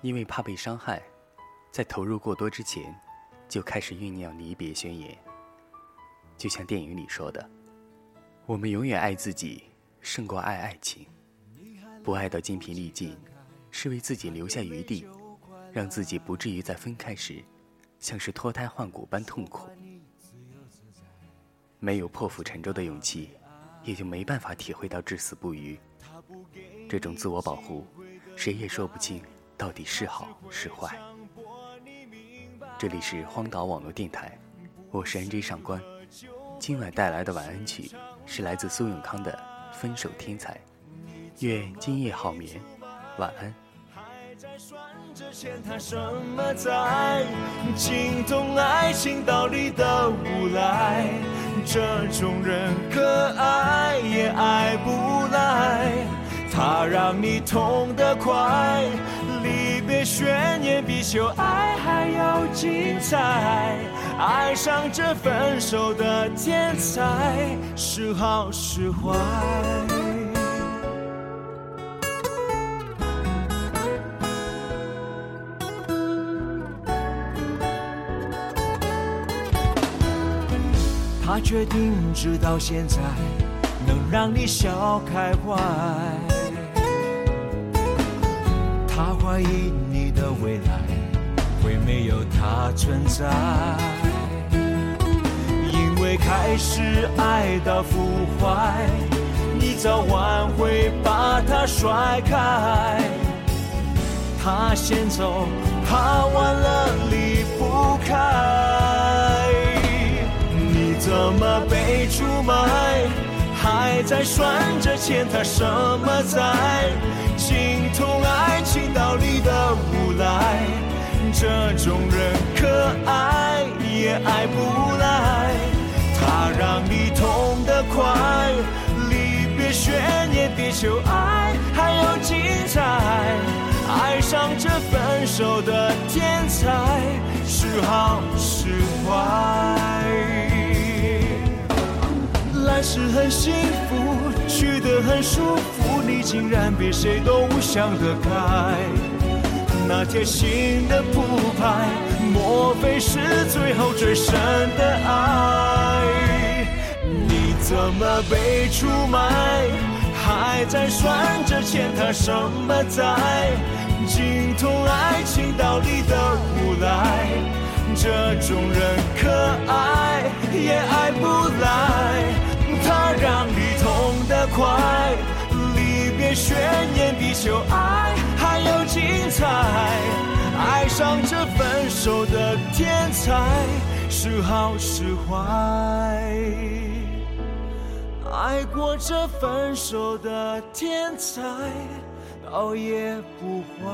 因为怕被伤害，在投入过多之前，就开始酝酿离别宣言。就像电影里说的：“我们永远爱自己，胜过爱爱情。不爱到精疲力尽，是为自己留下余地，让自己不至于在分开时，像是脱胎换骨般痛苦。没有破釜沉舟的勇气，也就没办法体会到至死不渝。这种自我保护，谁也说不清。”到底是好是坏？这里是荒岛网络电台，我是 NJ 上官。今晚带来的晚安曲是来自苏永康的《分手天才》，愿今夜好眠，晚安。这种人可爱也爱不来，他让你痛得快。悬念比秀爱还要精彩，爱上这分手的天才，是好是坏？他决定直到现在，能让你笑开怀。他怀疑你的未来会没有他存在，因为开始爱到腐坏，你早晚会把他甩开。他先走，怕晚了离不开。你怎么被出卖？还在算着欠他什么债？心痛爱情道理的无赖，这种人可爱也爱不来。他让你痛得快，离别悬念比求爱还要精彩。爱上这分手的天才，是好是坏？来时很幸福，去得很舒服，你竟然比谁都想得开。那贴心的铺排，莫非是最后最深的爱？你怎么被出卖？还在算着欠他什么债？精通爱情道理的无赖，这种人可爱悬念比求爱还要精彩。爱上这分手的天才，是好是坏？爱过这分手的天才，倒也不坏。